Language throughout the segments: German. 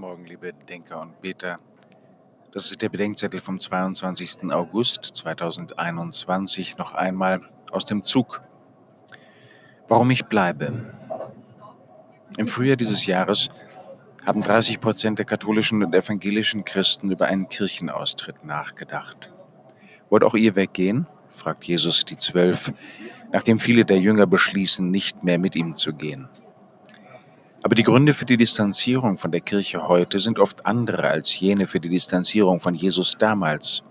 Morgen, liebe Denker und Beter. Das ist der Bedenkzettel vom 22. August 2021 noch einmal aus dem Zug. Warum ich bleibe. Im Frühjahr dieses Jahres haben 30 Prozent der katholischen und evangelischen Christen über einen Kirchenaustritt nachgedacht. Wollt auch ihr weggehen? fragt Jesus die Zwölf, nachdem viele der Jünger beschließen, nicht mehr mit ihm zu gehen. Aber die Gründe für die Distanzierung von der Kirche heute sind oft andere als jene für die Distanzierung von Jesus damals.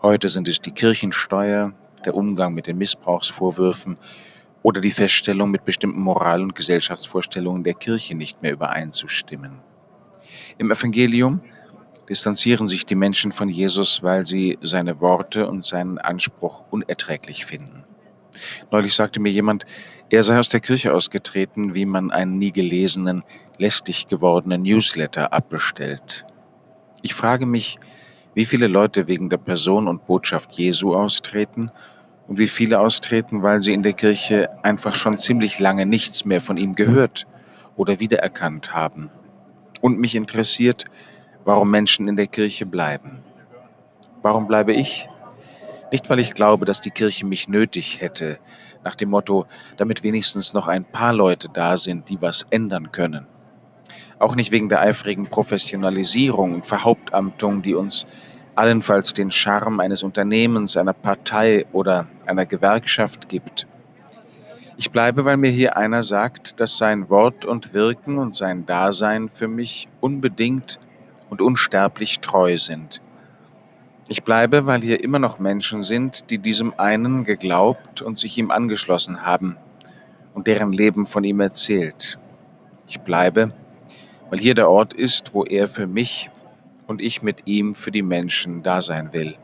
Heute sind es die Kirchensteuer, der Umgang mit den Missbrauchsvorwürfen oder die Feststellung, mit bestimmten Moral- und Gesellschaftsvorstellungen der Kirche nicht mehr übereinzustimmen. Im Evangelium distanzieren sich die Menschen von Jesus, weil sie seine Worte und seinen Anspruch unerträglich finden. Neulich sagte mir jemand, er sei aus der Kirche ausgetreten, wie man einen nie gelesenen, lästig gewordenen Newsletter abbestellt. Ich frage mich, wie viele Leute wegen der Person und Botschaft Jesu austreten und wie viele austreten, weil sie in der Kirche einfach schon ziemlich lange nichts mehr von ihm gehört oder wiedererkannt haben. Und mich interessiert, warum Menschen in der Kirche bleiben. Warum bleibe ich? Nicht, weil ich glaube, dass die Kirche mich nötig hätte, nach dem Motto, damit wenigstens noch ein paar Leute da sind, die was ändern können. Auch nicht wegen der eifrigen Professionalisierung und Verhauptamtung, die uns allenfalls den Charme eines Unternehmens, einer Partei oder einer Gewerkschaft gibt. Ich bleibe, weil mir hier einer sagt, dass sein Wort und Wirken und sein Dasein für mich unbedingt und unsterblich treu sind ich bleibe, weil hier immer noch Menschen sind, die diesem einen geglaubt und sich ihm angeschlossen haben und deren Leben von ihm erzählt. Ich bleibe, weil hier der Ort ist, wo er für mich und ich mit ihm für die Menschen da sein will.